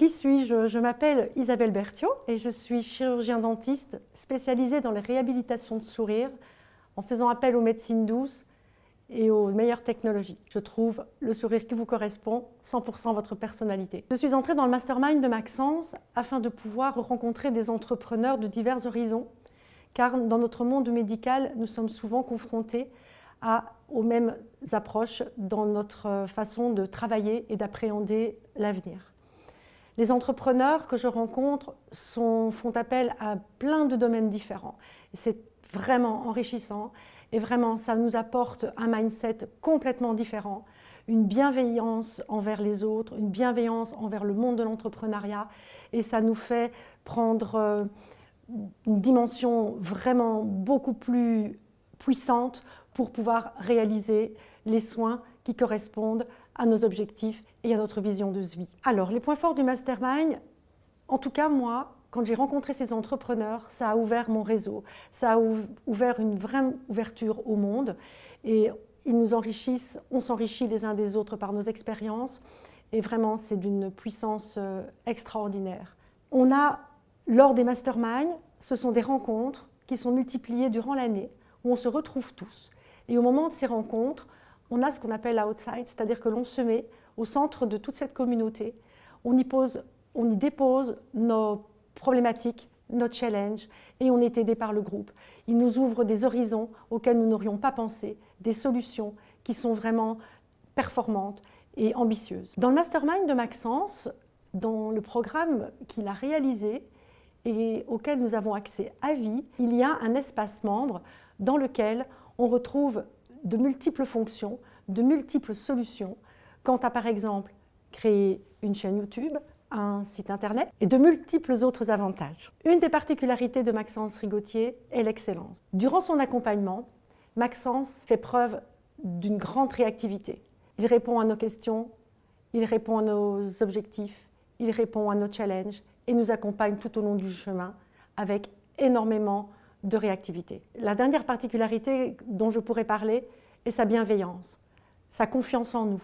Qui suis-je? Je, m'appelle Isabelle Berthiaud et je suis chirurgien dentiste spécialisée dans les réhabilitations de sourire en faisant appel aux médecines douces et aux meilleures technologies. Je trouve le sourire qui vous correspond, 100% votre personnalité. Je suis entrée dans le mastermind de Maxence afin de pouvoir rencontrer des entrepreneurs de divers horizons, car dans notre monde médical, nous sommes souvent confrontés aux mêmes approches dans notre façon de travailler et d'appréhender l'avenir. Les entrepreneurs que je rencontre font appel à plein de domaines différents. C'est vraiment enrichissant et vraiment ça nous apporte un mindset complètement différent, une bienveillance envers les autres, une bienveillance envers le monde de l'entrepreneuriat et ça nous fait prendre euh, une dimension vraiment beaucoup plus puissante pour pouvoir réaliser les soins qui correspondent à nos objectifs et à notre vision de vie. Alors, les points forts du mastermind, en tout cas, moi, quand j'ai rencontré ces entrepreneurs, ça a ouvert mon réseau, ça a ouvert une vraie ouverture au monde et ils nous enrichissent, on s'enrichit les uns des autres par nos expériences et vraiment c'est d'une puissance euh, extraordinaire. On a, lors des masterminds, ce sont des rencontres qui sont multipliées durant l'année où on se retrouve tous. Et au moment de ces rencontres, on a ce qu'on appelle l'outside, c'est-à-dire que l'on se met au centre de toute cette communauté, on y, pose, on y dépose nos problématiques, nos challenges, et on est aidé par le groupe. Il nous ouvre des horizons auxquels nous n'aurions pas pensé, des solutions qui sont vraiment performantes et ambitieuses. Dans le mastermind de Maxence, dans le programme qu'il a réalisé et auquel nous avons accès à vie, il y a un espace membre dans lequel on retrouve de multiples fonctions, de multiples solutions quant à par exemple créer une chaîne YouTube, un site internet et de multiples autres avantages. Une des particularités de Maxence Rigotier est l'excellence. Durant son accompagnement, Maxence fait preuve d'une grande réactivité. Il répond à nos questions, il répond à nos objectifs, il répond à nos challenges et nous accompagne tout au long du chemin avec énormément de réactivité. La dernière particularité dont je pourrais parler est sa bienveillance, sa confiance en nous,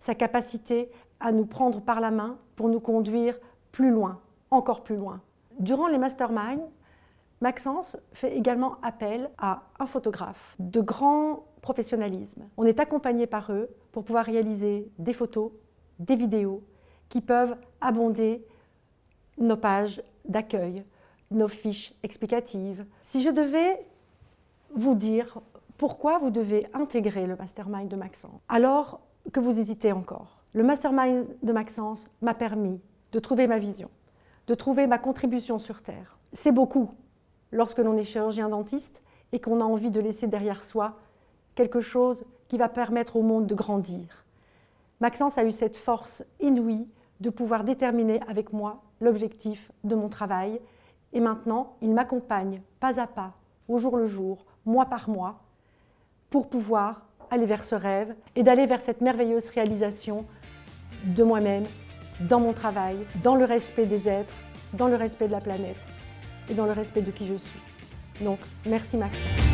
sa capacité à nous prendre par la main pour nous conduire plus loin, encore plus loin. Durant les masterminds, Maxence fait également appel à un photographe de grand professionnalisme. On est accompagné par eux pour pouvoir réaliser des photos, des vidéos qui peuvent abonder nos pages d'accueil, nos fiches explicatives. Si je devais vous dire pourquoi vous devez intégrer le mastermind de Maxence, alors que vous hésitez encore, le mastermind de Maxence m'a permis de trouver ma vision, de trouver ma contribution sur Terre. C'est beaucoup lorsque l'on est chirurgien dentiste et qu'on a envie de laisser derrière soi quelque chose qui va permettre au monde de grandir. Maxence a eu cette force inouïe de pouvoir déterminer avec moi l'objectif de mon travail et maintenant il m'accompagne pas à pas, au jour le jour, mois par mois, pour pouvoir aller vers ce rêve et d'aller vers cette merveilleuse réalisation de moi-même, dans mon travail, dans le respect des êtres, dans le respect de la planète et dans le respect de qui je suis. Donc, merci Maxence.